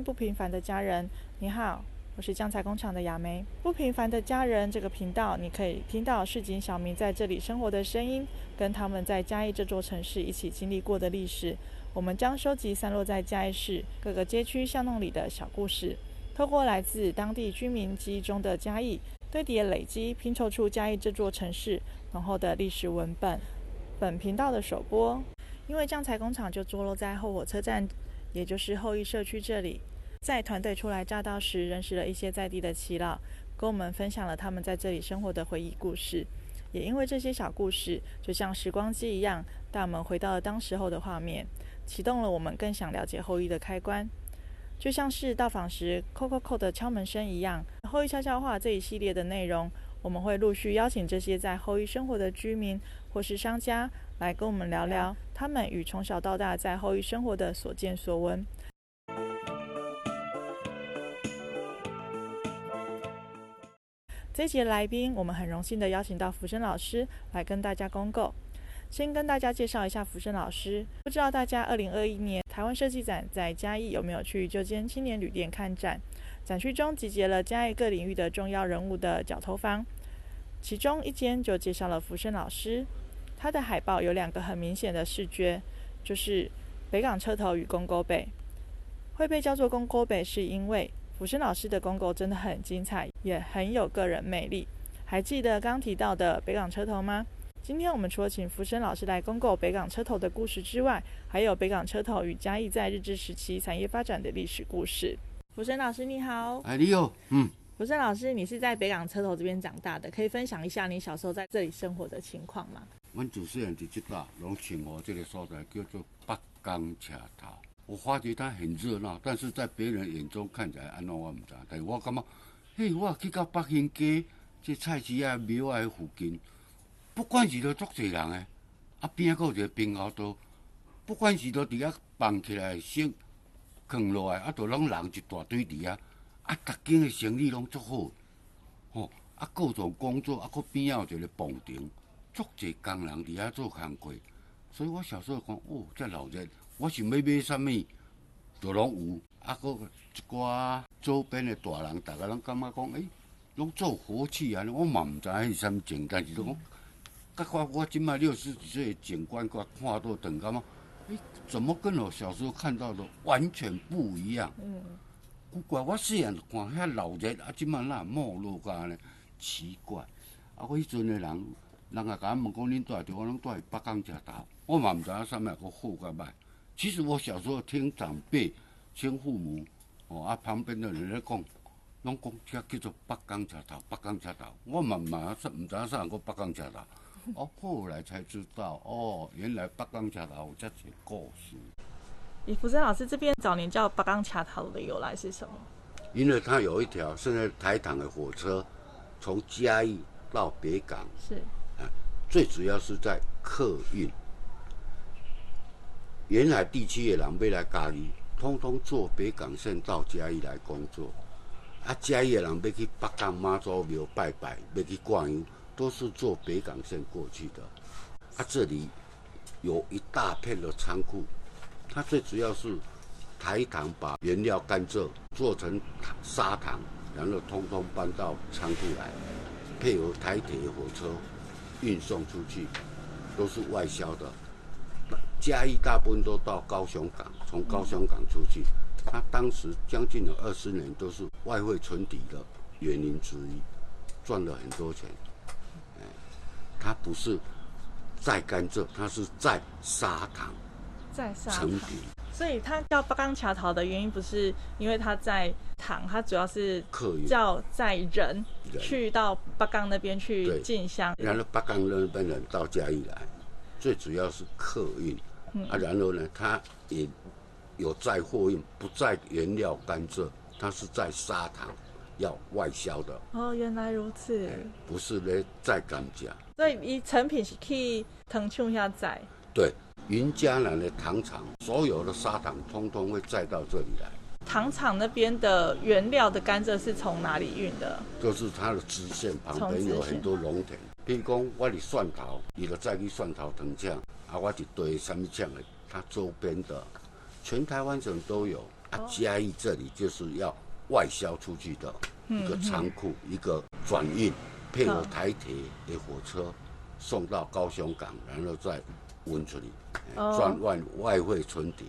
《不平凡的家人》。你好，我是酱菜工厂的雅梅。《不平凡的家人》这个频道，你可以听到市井小民在这里生活的声音，跟他们在嘉义这座城市一起经历过的历史。我们将收集散落在嘉义市各个街区巷弄里的小故事，透过来自当地居民记忆中的嘉义堆叠累积，拼凑出嘉义这座城市浓厚的历史文本。本频道的首播，因为酱菜工厂就坐落在后火车站，也就是后裔社区这里。在团队初来乍到时，认识了一些在地的耆老，跟我们分享了他们在这里生活的回忆故事。也因为这些小故事，就像时光机一样，带我们回到了当时候的画面，启动了我们更想了解后裔的开关。就像是到访时扣扣扣的敲门声一样。后裔悄悄话这一系列的内容，我们会陆续邀请这些在后裔生活的居民或是商家，来跟我们聊聊他们与从小到大在后裔生活的所见所闻。这一节来宾，我们很荣幸的邀请到福生老师来跟大家公购。先跟大家介绍一下福生老师，不知道大家二零二一年台湾设计展在嘉义有没有去旧间青年旅店看展？展区中集结了嘉义各领域的重要人物的角头房，其中一间就介绍了福生老师。他的海报有两个很明显的视觉，就是北港车头与公沟北。会被叫做公沟北，是因为福生老师的公沟真的很精彩，也很有个人魅力。还记得刚提到的北港车头吗？今天我们除了请福生老师来公购北港车头的故事之外，还有北港车头与嘉义在日治时期产业发展的历史故事。福生老师你好，哎你好，嗯，福生老师你是在北港车头这边长大的，可以分享一下你小时候在这里生活的情况吗？阮自细汉伫即搭，拢称呼这个所在叫做北港车头。我发觉它很热闹，但是在别人眼中看起来安怎我唔知，但是我感觉，嘿，我去到北兴街这菜市啊庙啊附近，不管是都足侪人诶，啊边啊有一个冰窑刀，不管是都伫遐放起来先放落来，啊都拢人一大堆伫遐，啊逐间诶生意拢足好，吼，啊各种工作，啊搁边啊有一个房顶，足侪工人伫遐做工课，所以我小时候讲，哦，遮闹热。我想要买啥物，都拢有。啊，搁一寡周边的大人，大家拢感觉讲，诶，拢做活气啊！我嘛毋知影是啥物情，但是都讲，甲看我即摆六十几岁的警官，甲看到长感觉，诶，怎么跟我小时候看到的完全不一样？嗯。古怪我虽然看遐老热，啊，即摆那没落甲安尼，奇怪。啊，我迄阵的人，人也甲我问讲，恁住伫我拢住伫北港食头，我嘛毋知影啥物个好甲歹。其实我小时候听长辈、听父母，哦啊旁边的人咧讲，拢讲遮叫做北港车头，北港车头。我嘛嘛说唔知影啥个北港车头，哦后来才知道，哦原来北港车头有这些故事。李福生老师这边早年叫北港车头的由来是什么？因为它有一条现在台糖的火车，从嘉义到北港，是啊，最主要是在客运。沿海地区的人要来嘉义，通通坐北港线到嘉义来工作。啊，嘉义的人要去北港妈祖庙拜拜，要去逛游，都是坐北港线过去的。啊，这里有一大片的仓库，它最主要是台糖把原料甘蔗做成砂糖，然后通通搬到仓库来，配合台铁火车运送出去，都是外销的。嘉义大部分都到高雄港，从高雄港出去，他当时将近有二十年都是外汇存底的原因之一，赚了很多钱。哎，他不是在甘蔗，它是在砂糖，在砂糖成品。所以它叫八钢桥头的原因不是因为它在糖，它主要是客运叫在人去到八钢那边去进香，然后八钢那边人到嘉义来，最主要是客运。啊，然后呢，它也有载货运，不载原料甘蔗，它是在砂糖要外销的。哦，原来如此。不是咧在甘蔗。所以，伊成品是去藤丘下载。对，云嘉南的糖厂，所有的砂糖通通会载到这里来。糖厂那边的原料的甘蔗是从哪里运的？就是它的支线旁边有很多农田。譬如讲，我的蒜头，伊就再去蒜头糖厂。啊，我就堆什么酱的，它周边的，全台湾省都有。啊，嘉义这里就是要外销出去的一个仓库，一个转运，配合台铁的火车送到高雄港，然后再运出去，赚外外汇存底。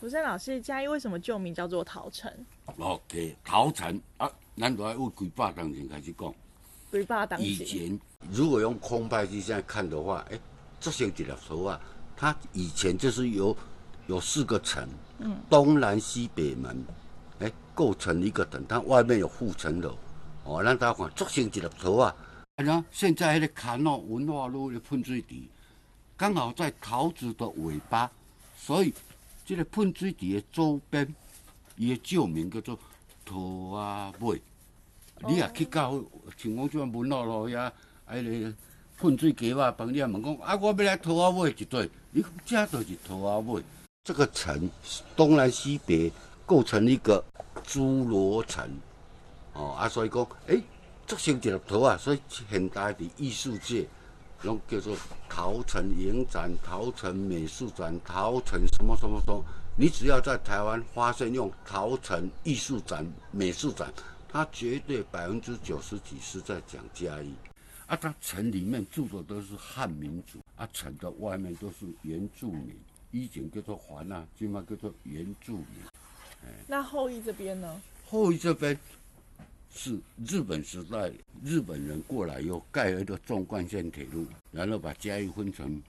福生老师，嘉义为什么旧名叫做桃城？OK，桃城啊，咱都要为几百当前开始讲。几百当以前如果用空拍机现在看的话，哎，这些几条头啊，它以前就是有有四个城，嗯，东南西北门，哎，构成一个等，它外面有护城楼，哦，咱大家看，这些几条头啊，然现在那个坎诺文化路的喷水池，刚好在桃子的尾巴，所以。这个喷水池的周边，伊的旧名叫做桃啊尾。你也去到像讲像文化路遐，迄个喷水鸡啊，饭店问讲啊，我要来桃啊尾一对，你这就是桃啊尾。这个城东南西北构成一个侏罗城，哦啊，所以讲，诶，这成一粒桃啊，所以现代的艺术界。拢叫做陶城影展、陶城美术展、陶城什么什么什么。你只要在台湾发现用陶城艺术展、美术展，它绝对百分之九十几是在讲嘉义。啊，它城里面住的都是汉民族，啊，城的外面都是原住民。以前叫做环啊，今嘛叫做原住民。那后裔这边呢？后裔这边。是日本时代日本人过来以后盖了一个纵贯线铁路，然后把嘉义分成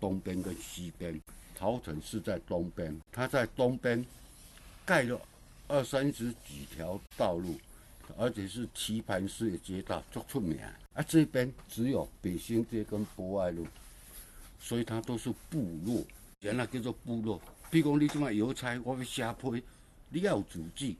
东边跟西边。桃城是在东边，他在东边盖了二三十几条道路，而且是棋盘式的街道，做出名。啊，这边只有北新街跟博爱路，所以它都是部落，原来叫做部落。比如你这么邮差，我要下坡，你要有主记。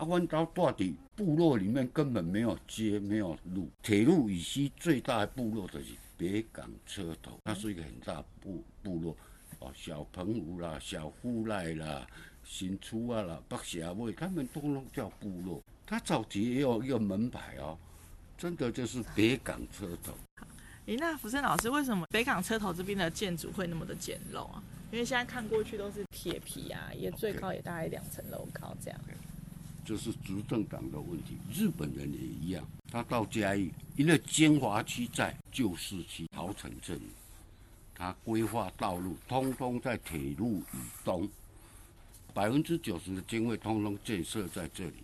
啊，阮到住伫部落里面，根本没有街，没有路。铁路以西最大的部落就是北港车头，它是一个很大部部落。哦，小澎湖啦，小富赖啦，新出啊啦，北峡尾，他们都拢叫部落。它早期也有一个门牌哦，真的就是北港车头。咦，那福生老师，为什么北港车头这边的建筑会那么的简陋啊？因为现在看过去都是铁皮啊，也最高也大概两层楼高这样。就是执政党的问题，日本人也一样。他到嘉义，因为金华区在旧市区桃城镇，他规划道路通通在铁路以东，百分之九十的经费通通建设在这里，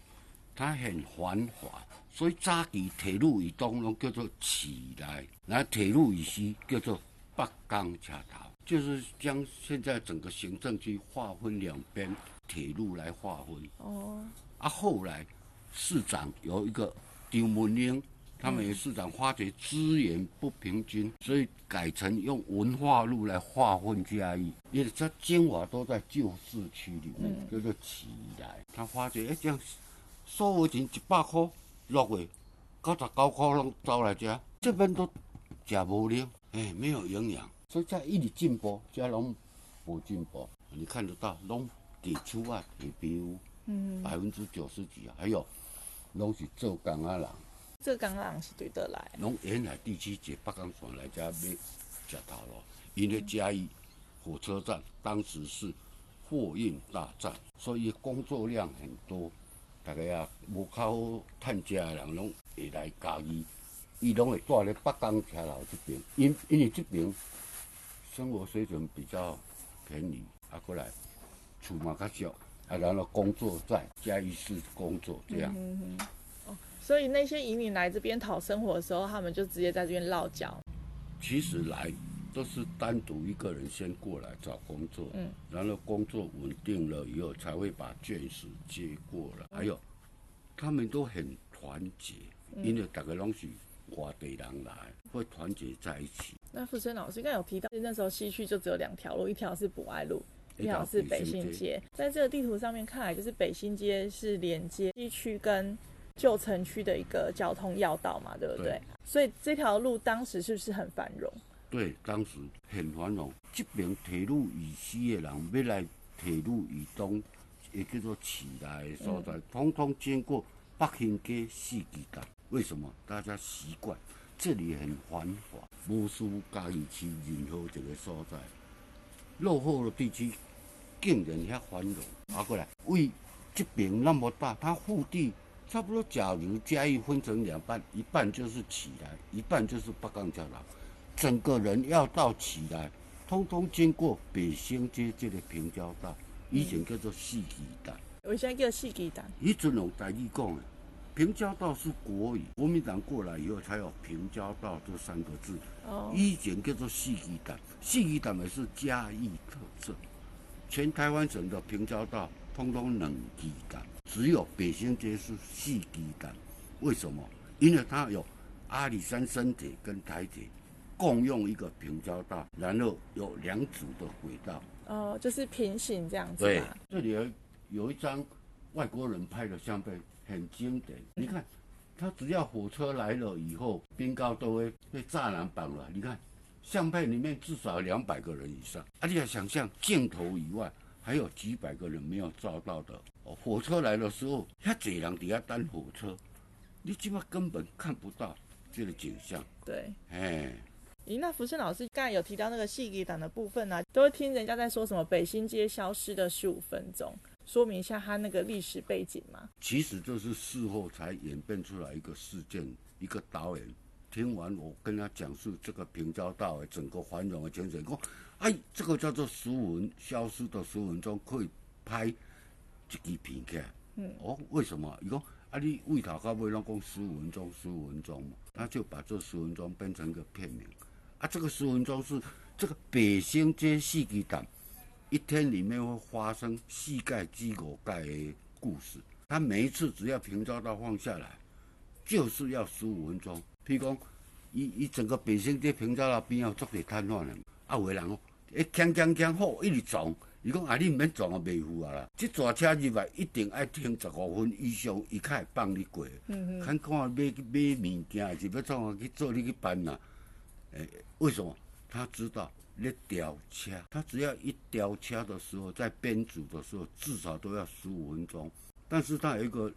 它很繁华。所以早期铁路以东拢叫做起来，然后铁路以西叫做北港车头，就是将现在整个行政区划分两边铁路来划分。哦。啊，后来市长有一个张文英，他们市长发觉资源不平均，所以改成用文化路来划分嘉义。因为这精华都在旧市区里面，叫做起来。他发觉哎，这样收我钱一百块，落去九十九块拢走来这，这边都吃无了，哎，没有营养。所以在一直进步，这拢无进步。你看得到，拢地出啊，地标。嗯，百分之九十几啊，还有拢是做工啊人，做工人是对得来。拢沿海地区坐北港船来遮买食头路，因为嘉义火车站当时是货运大站，所以工作量很多。大家啊，无靠趁食的人拢会来嘉义，伊拢会住咧北港车楼这边，因因为这边生活水准比较便宜，啊过来厝嘛较小。啊，然后工作在嘉义市工作这样。嗯哦，所以那些移民来这边讨生活的时候，他们就直接在这边落脚。其实来都是单独一个人先过来找工作，嗯，然后工作稳定了以后，才会把眷属接过来。还有，他们都很团结，因为大家拢是外地人来，会团结在一起。那富生老师刚有提到，那时候西区就只有两条路，一条是博爱路。一条是北新街，在这个地图上面看来，就是北新街是连接西区跟旧城区的一个交通要道嘛，对不对？所以这条路当时是不是很繁荣？对，当时很繁荣。这边铁路以西的人要来铁路以东，也叫做起来的所在，通通经过北新街四季街。为什么？大家习惯这里很繁华，无输嘉义区任何一个所在，落后的地区。竟然遐繁荣，啊过来为这边那么大，它腹地差不多。假如嘉义分成两半，一半就是起来，一半就是北港桥头。整个人要到起来，通通经过北兴街这个平交道，以前叫做四季蛋。为啥叫四季蛋？以前用台语讲的，平交道是国语，国民党过来以后才有平交道这三个字。哦。以前叫做四季蛋，四季蛋也是嘉义特色。全台湾省的平交道通通两基蛋，只有北新街是四基蛋。为什么？因为它有阿里山深铁跟台铁共用一个平交道，然后有两组的轨道。哦，就是平行这样子。对，这里有有一张外国人拍的相片，很经典。你看，他只要火车来了以后，冰糕都会被栅栏绑了。你看。相片里面至少两百个人以上，而且想象镜头以外还有几百个人没有照到的。哦，火车来的时候，遐济人底下等火车，你基本根本看不到这个景象。对，哎，咦，那福生老师刚才有提到那个戏剧党的部分呢，都会听人家在说什么北新街消失的十五分钟，说明一下他那个历史背景吗？其实这是事后才演变出来一个事件，一个导演。听完我跟他讲述这个平交道的整个繁荣的情景，讲，哎，这个叫做十五文消失的十五分钟可以拍一支片起来。嗯。哦，为什么？伊讲啊，你为头到尾拢讲十五分钟，十五分钟嘛，他就把这十分钟变成一个片名。啊，这个十分钟是这个北新街戏剧档一天里面会发生膝盖几五盖的故事。他每一次只要平交道放下来，就是要十五分钟。譬如讲，伊伊整个北新街平交道边有足侪摊贩的，啊，有个人哦，一锵锵锵好，一直撞。伊讲啊，你毋免撞啊，袂赴啊啦。即大车入来一定爱停十五分以上，伊才会放你过。嗯嗯。看看买买物件，还是要怎啊去做你去办呐？诶，为什么？他知道咧吊车，他只要一吊车的时候，在编组的时候，至少都要十五分钟。但是他有一个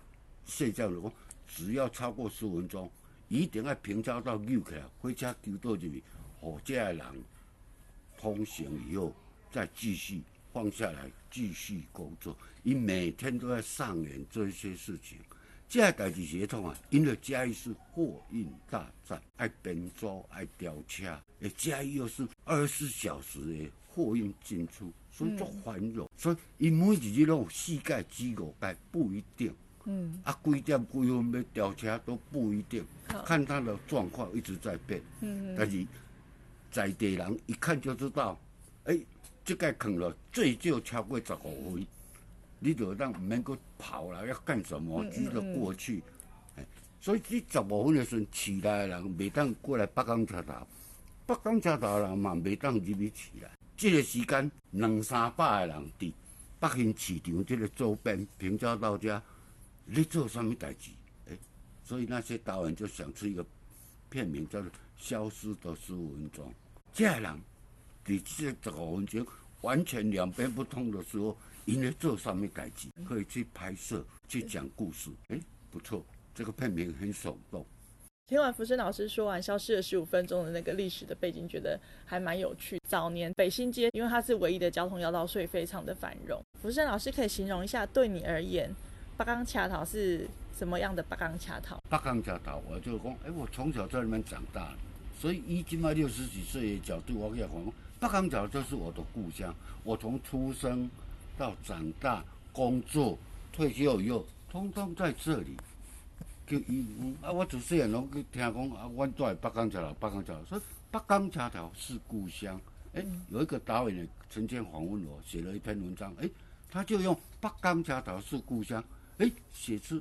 现象，如果只要超过十五分钟。一定要平交道扭起来，火车丢倒入去，火车的人通行以后，再继续放下来，继续工作。伊每天都在上演这些事情。这个代志协同啊，因为嘉义是货运大站，爱编组、爱吊车，诶，嘉义又是二十四小时的货运进出，所以足繁荣。所以伊每一日拢有四界、几五界，不一定。嗯，啊，几点几分要调车都不一定，看他的状况一直在变。嗯但是在地人一看就知道，哎，这个坑了最少超过十五分，你就让唔免去跑了，要干什么？只得过去。哎，所以你十五分的时候，起来的人袂当过来北港车头，北港车头人嘛袂当入去起来。这个时间两三百个人伫北京市场这个周边平交道遮。你做什么代志？哎，所以那些导演就想出一个片名，叫做《消失的十五分钟》。这样人，你这十五分钟完全两边不通的时候，应该做上面改进？可以去拍摄，去讲故事。哎，不错，这个片名很手动。听完福生老师说完《消失的十五分钟》的那个历史的背景，觉得还蛮有趣。早年北新街因为它是唯一的交通要道，所以非常的繁荣。福生老师可以形容一下，对你而言？八冈恰桃是什么样的八冈恰桃？八冈恰桃，我就讲，哎，我从小在那边长大，所以以今嘛六十几岁的角度，我可以讲，八冈桥就是我的故乡。我从出生到长大、工作、退休以后，通通在这里。就伊啊，我主持人拢去听讲啊，我住在八冈桥头，北港桥头，所以北港桥头是故乡。哎，有一个导演曾经访问我，写了一篇文章，哎，他就用北港桥头是故乡。哎，写出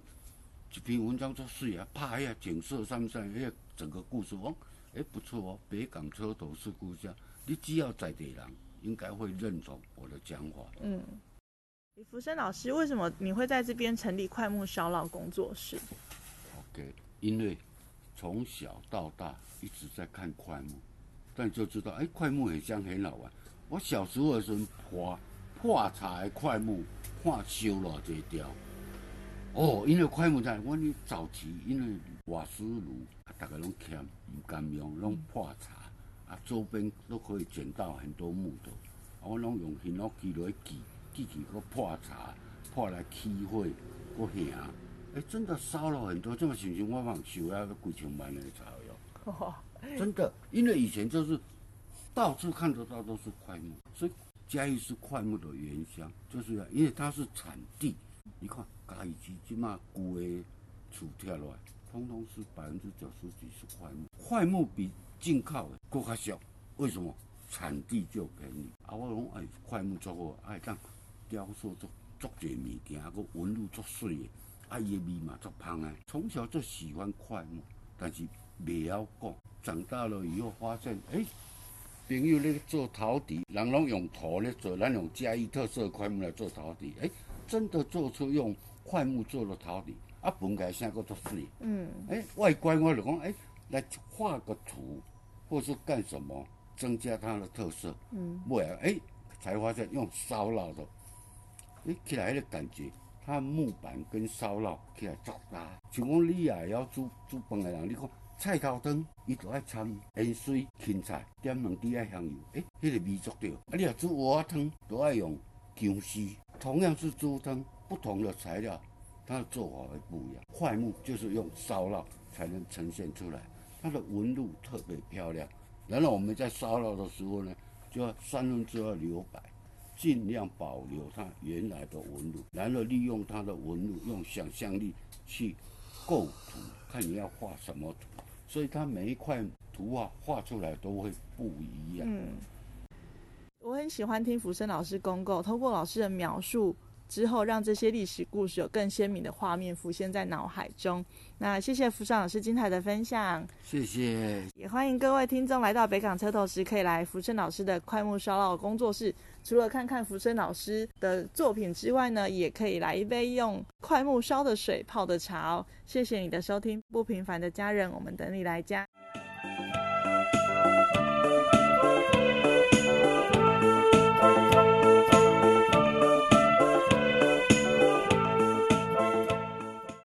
一篇文章做事啊，拍呀景色上上，哎，整个故事哦，哎不错哦。北港车头是故乡，你只要在地人，应该会认同我的讲法。嗯，李福生老师，为什么你会在这边成立快木小老工作室？OK，因为从小到大一直在看快木，但就知道哎，快木很香很好玩。我小时候的时候破破柴快木，破修了这条。哦，因为快木在，我你早期因为瓦斯炉，大家拢欠唔敢用，拢破柴，啊，周边都可以捡到很多木头，我拢用行路机来锯，锯锯个破柴，破来起火，搁行，哎，真的烧了很多，这么想想我往收啊，几千万的草药，真的，因为以前就是到处看得到都是块木，所以嘉义是块木的原乡，就是因为它是产地。你看嘉义市即嘛旧的厝拆落来，通通是百分之九十几是块木，块木比进口的搁较少，为什么？产地就便宜。啊，我拢爱快木做好，爱，当雕塑做做者物件，啊，个纹路做水的，啊，伊的味嘛做香的。从小就喜欢快木，但是未晓讲。长大了以后发现，哎，朋友咧做陶笛，人拢用土咧做，咱用嘉义特色快木来做陶笛，哎，真的做出用快木做的陶笛，啊，本来啥个做水。嗯。哎，外观我就讲，哎，来画个图，或是干什么？增加它的特色，嗯，不然哎，才发现用烧烙的，哎，起来的感觉，它木板跟烧烙起来足搭。像讲你也要煮煮饭的人，你看菜头汤，伊都爱掺盐水、芹菜，点两滴爱香油，哎，迄个味足对。啊，你要煮鹅汤，都爱用姜丝。同样是煮汤，不同的材料，它的做法会不一样。块木就是用烧烙才能呈现出来，它的纹路特别漂亮。然后我们在烧烙的时候呢，就要三分之二留白，尽量保留它原来的纹路，然后利用它的纹路，用想象力去构图，看你要画什么图，所以它每一块图画画出来都会不一样。嗯，我很喜欢听福生老师公告，通过老师的描述。之后，让这些历史故事有更鲜明的画面浮现在脑海中。那谢谢福尚老师精彩的分享，谢谢。也欢迎各位听众来到北港车头时，可以来福生老师的快木烧烙工作室。除了看看福生老师的作品之外呢，也可以来一杯用快木烧的水泡的茶哦。谢谢你的收听，不平凡的家人，我们等你来家。